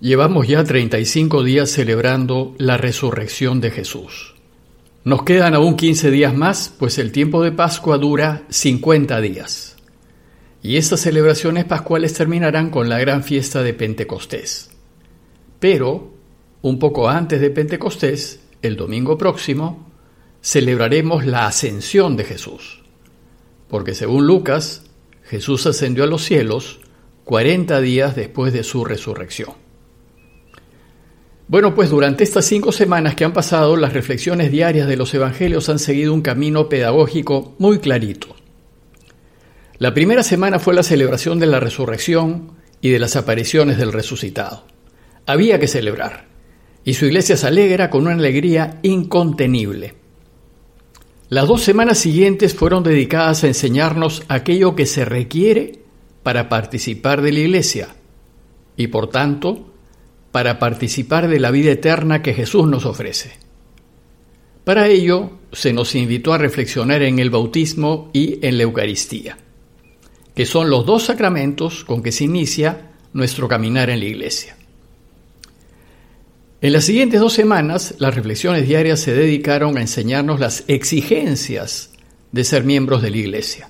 Llevamos ya 35 días celebrando la resurrección de Jesús. Nos quedan aún 15 días más, pues el tiempo de Pascua dura 50 días. Y estas celebraciones pascuales terminarán con la gran fiesta de Pentecostés. Pero, un poco antes de Pentecostés, el domingo próximo, celebraremos la ascensión de Jesús. Porque según Lucas, Jesús ascendió a los cielos 40 días después de su resurrección. Bueno, pues durante estas cinco semanas que han pasado, las reflexiones diarias de los Evangelios han seguido un camino pedagógico muy clarito. La primera semana fue la celebración de la resurrección y de las apariciones del resucitado. Había que celebrar, y su iglesia se alegra con una alegría incontenible. Las dos semanas siguientes fueron dedicadas a enseñarnos aquello que se requiere para participar de la iglesia, y por tanto, para participar de la vida eterna que Jesús nos ofrece. Para ello, se nos invitó a reflexionar en el bautismo y en la Eucaristía, que son los dos sacramentos con que se inicia nuestro caminar en la Iglesia. En las siguientes dos semanas, las reflexiones diarias se dedicaron a enseñarnos las exigencias de ser miembros de la Iglesia.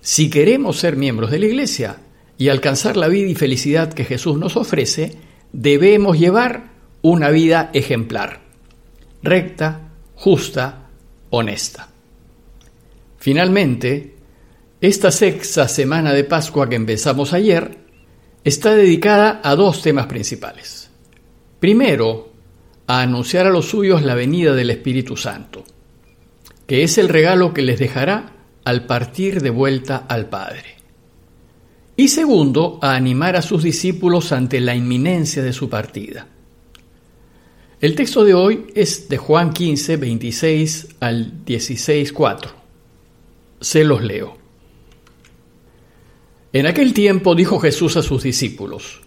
Si queremos ser miembros de la Iglesia y alcanzar la vida y felicidad que Jesús nos ofrece, debemos llevar una vida ejemplar, recta, justa, honesta. Finalmente, esta sexta semana de Pascua que empezamos ayer está dedicada a dos temas principales. Primero, a anunciar a los suyos la venida del Espíritu Santo, que es el regalo que les dejará al partir de vuelta al Padre. Y segundo, a animar a sus discípulos ante la inminencia de su partida. El texto de hoy es de Juan 15, 26 al 16, 4. Se los leo. En aquel tiempo dijo Jesús a sus discípulos,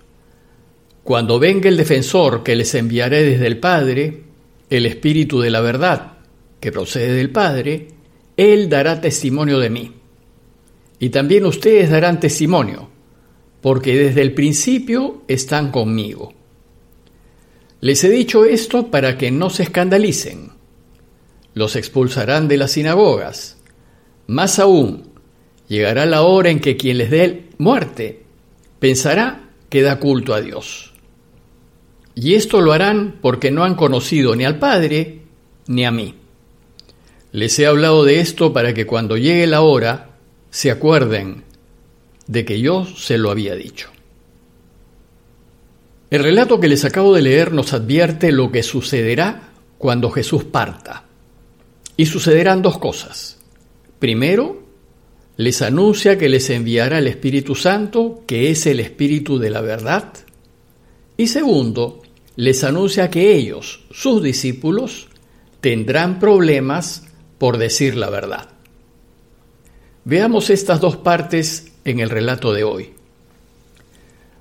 Cuando venga el defensor que les enviaré desde el Padre, el Espíritu de la verdad, que procede del Padre, Él dará testimonio de mí y también ustedes darán testimonio, porque desde el principio están conmigo. Les he dicho esto para que no se escandalicen. Los expulsarán de las sinagogas. Más aún, llegará la hora en que quien les dé muerte pensará que da culto a Dios. Y esto lo harán porque no han conocido ni al Padre ni a mí. Les he hablado de esto para que cuando llegue la hora se acuerden de que yo se lo había dicho. El relato que les acabo de leer nos advierte lo que sucederá cuando Jesús parta. Y sucederán dos cosas. Primero, les anuncia que les enviará el Espíritu Santo, que es el Espíritu de la verdad. Y segundo, les anuncia que ellos, sus discípulos, tendrán problemas por decir la verdad. Veamos estas dos partes en el relato de hoy.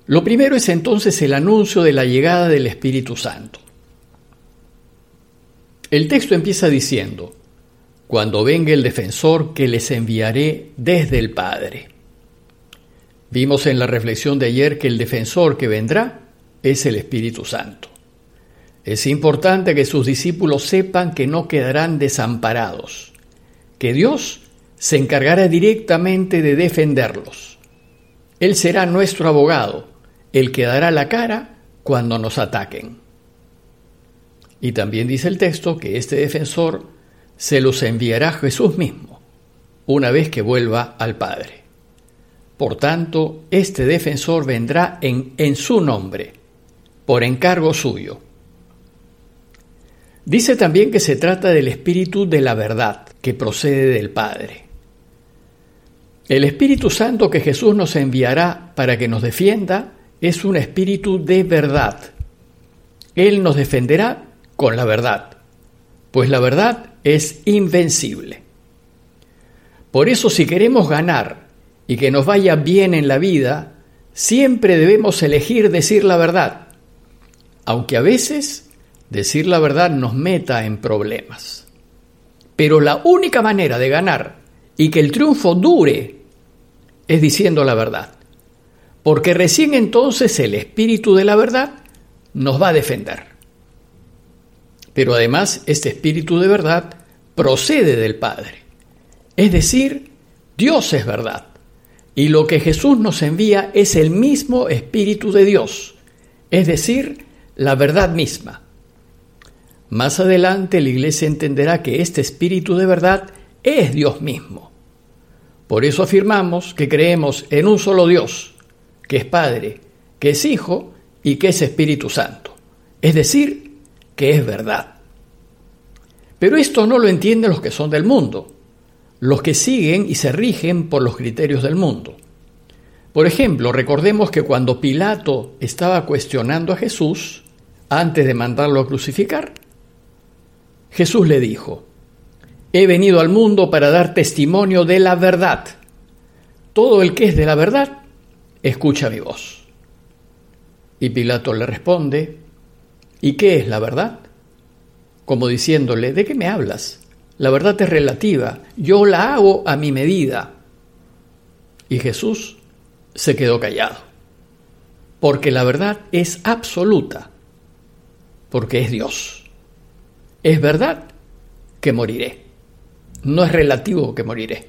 Lo primero es entonces el anuncio de la llegada del Espíritu Santo. El texto empieza diciendo, cuando venga el defensor que les enviaré desde el Padre. Vimos en la reflexión de ayer que el defensor que vendrá es el Espíritu Santo. Es importante que sus discípulos sepan que no quedarán desamparados, que Dios se encargará directamente de defenderlos. Él será nuestro abogado, el que dará la cara cuando nos ataquen. Y también dice el texto que este defensor se los enviará Jesús mismo, una vez que vuelva al Padre. Por tanto, este defensor vendrá en, en su nombre, por encargo suyo. Dice también que se trata del Espíritu de la verdad, que procede del Padre. El Espíritu Santo que Jesús nos enviará para que nos defienda es un espíritu de verdad. Él nos defenderá con la verdad, pues la verdad es invencible. Por eso si queremos ganar y que nos vaya bien en la vida, siempre debemos elegir decir la verdad, aunque a veces decir la verdad nos meta en problemas. Pero la única manera de ganar y que el triunfo dure es diciendo la verdad. Porque recién entonces el Espíritu de la verdad nos va a defender. Pero además este Espíritu de verdad procede del Padre. Es decir, Dios es verdad. Y lo que Jesús nos envía es el mismo Espíritu de Dios, es decir, la verdad misma. Más adelante la Iglesia entenderá que este Espíritu de verdad es Dios mismo. Por eso afirmamos que creemos en un solo Dios, que es Padre, que es Hijo y que es Espíritu Santo. Es decir, que es verdad. Pero esto no lo entienden los que son del mundo los que siguen y se rigen por los criterios del mundo. Por ejemplo, recordemos que cuando Pilato estaba cuestionando a Jesús, antes de mandarlo a crucificar, Jesús le dijo, He venido al mundo para dar testimonio de la verdad. Todo el que es de la verdad, escucha mi voz. Y Pilato le responde, ¿y qué es la verdad? Como diciéndole, ¿de qué me hablas? La verdad es relativa. Yo la hago a mi medida. Y Jesús se quedó callado. Porque la verdad es absoluta. Porque es Dios. Es verdad que moriré. No es relativo que moriré.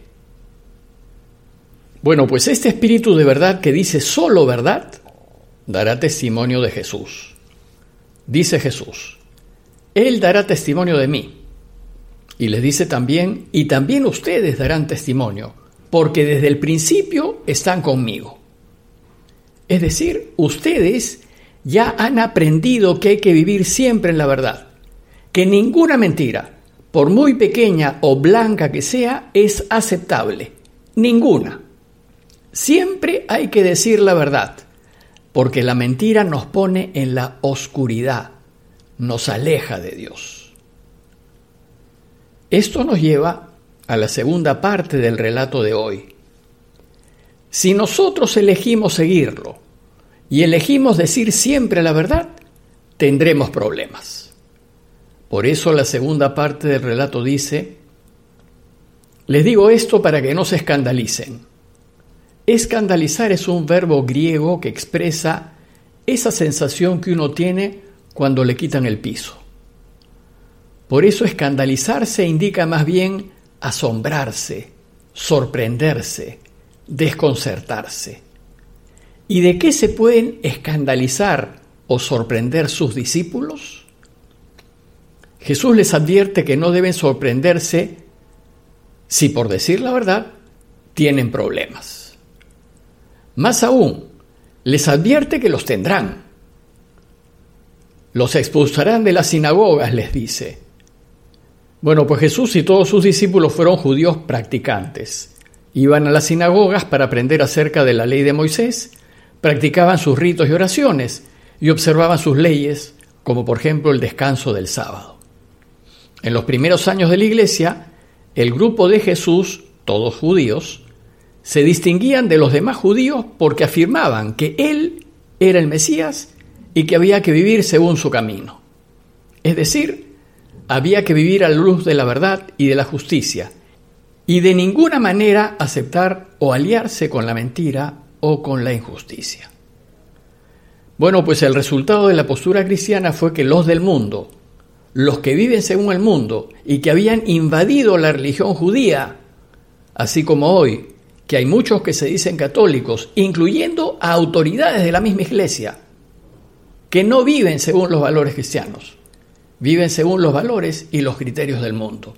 Bueno, pues este espíritu de verdad que dice solo verdad, dará testimonio de Jesús. Dice Jesús, Él dará testimonio de mí y les dice también, y también ustedes darán testimonio, porque desde el principio están conmigo. Es decir, ustedes ya han aprendido que hay que vivir siempre en la verdad, que ninguna mentira, por muy pequeña o blanca que sea, es aceptable. Ninguna. Siempre hay que decir la verdad, porque la mentira nos pone en la oscuridad, nos aleja de Dios. Esto nos lleva a la segunda parte del relato de hoy. Si nosotros elegimos seguirlo y elegimos decir siempre la verdad, tendremos problemas. Por eso la segunda parte del relato dice, les digo esto para que no se escandalicen. Escandalizar es un verbo griego que expresa esa sensación que uno tiene cuando le quitan el piso. Por eso escandalizarse indica más bien asombrarse, sorprenderse, desconcertarse. ¿Y de qué se pueden escandalizar o sorprender sus discípulos? Jesús les advierte que no deben sorprenderse si, por decir la verdad, tienen problemas. Más aún, les advierte que los tendrán. Los expulsarán de las sinagogas, les dice bueno, pues Jesús y todos sus discípulos fueron judíos practicantes. Iban a las sinagogas para aprender acerca de la ley de Moisés, practicaban sus ritos y oraciones y observaban sus leyes, como por ejemplo el descanso del sábado. En los primeros años de la iglesia, el grupo de Jesús, todos judíos, se distinguían de los demás judíos porque afirmaban que Él era el Mesías y que había que vivir según su camino. Es decir, había que vivir a la luz de la verdad y de la justicia, y de ninguna manera aceptar o aliarse con la mentira o con la injusticia. Bueno, pues el resultado de la postura cristiana fue que los del mundo, los que viven según el mundo y que habían invadido la religión judía, así como hoy, que hay muchos que se dicen católicos, incluyendo a autoridades de la misma iglesia, que no viven según los valores cristianos viven según los valores y los criterios del mundo.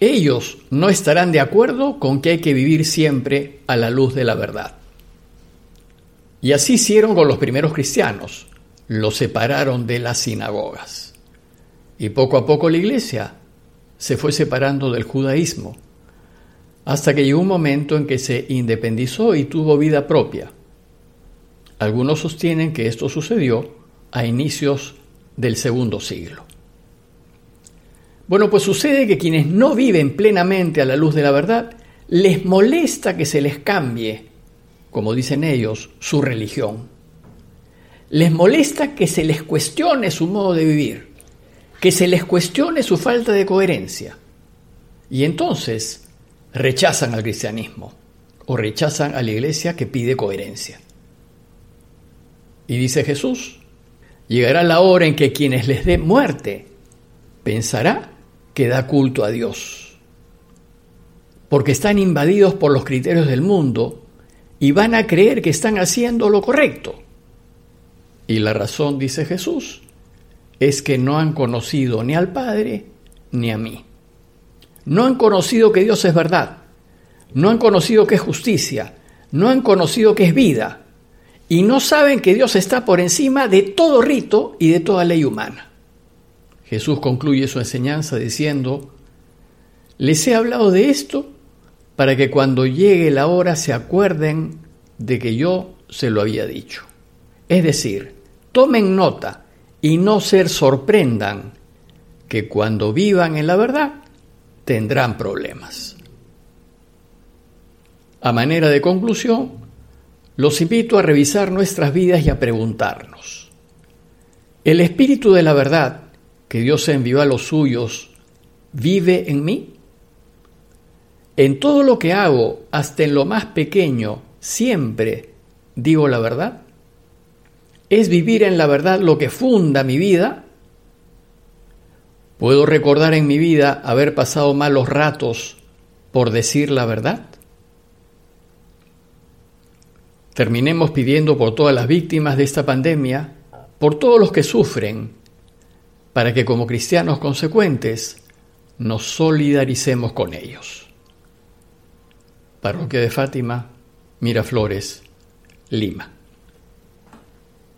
Ellos no estarán de acuerdo con que hay que vivir siempre a la luz de la verdad. Y así hicieron con los primeros cristianos, los separaron de las sinagogas. Y poco a poco la iglesia se fue separando del judaísmo, hasta que llegó un momento en que se independizó y tuvo vida propia. Algunos sostienen que esto sucedió a inicios del segundo siglo. Bueno, pues sucede que quienes no viven plenamente a la luz de la verdad, les molesta que se les cambie, como dicen ellos, su religión. Les molesta que se les cuestione su modo de vivir, que se les cuestione su falta de coherencia. Y entonces rechazan al cristianismo o rechazan a la iglesia que pide coherencia. Y dice Jesús, Llegará la hora en que quienes les dé muerte pensará que da culto a Dios, porque están invadidos por los criterios del mundo y van a creer que están haciendo lo correcto. Y la razón, dice Jesús, es que no han conocido ni al Padre ni a mí. No han conocido que Dios es verdad, no han conocido que es justicia, no han conocido que es vida, y no saben que Dios está por encima de todo rito y de toda ley humana. Jesús concluye su enseñanza diciendo, les he hablado de esto para que cuando llegue la hora se acuerden de que yo se lo había dicho. Es decir, tomen nota y no se sorprendan que cuando vivan en la verdad tendrán problemas. A manera de conclusión, los invito a revisar nuestras vidas y a preguntarnos, ¿el Espíritu de la verdad que Dios envió a los suyos vive en mí? En todo lo que hago, hasta en lo más pequeño, siempre digo la verdad. ¿Es vivir en la verdad lo que funda mi vida? ¿Puedo recordar en mi vida haber pasado malos ratos por decir la verdad? Terminemos pidiendo por todas las víctimas de esta pandemia, por todos los que sufren, para que como cristianos consecuentes nos solidaricemos con ellos. Parroquia de Fátima, Miraflores, Lima.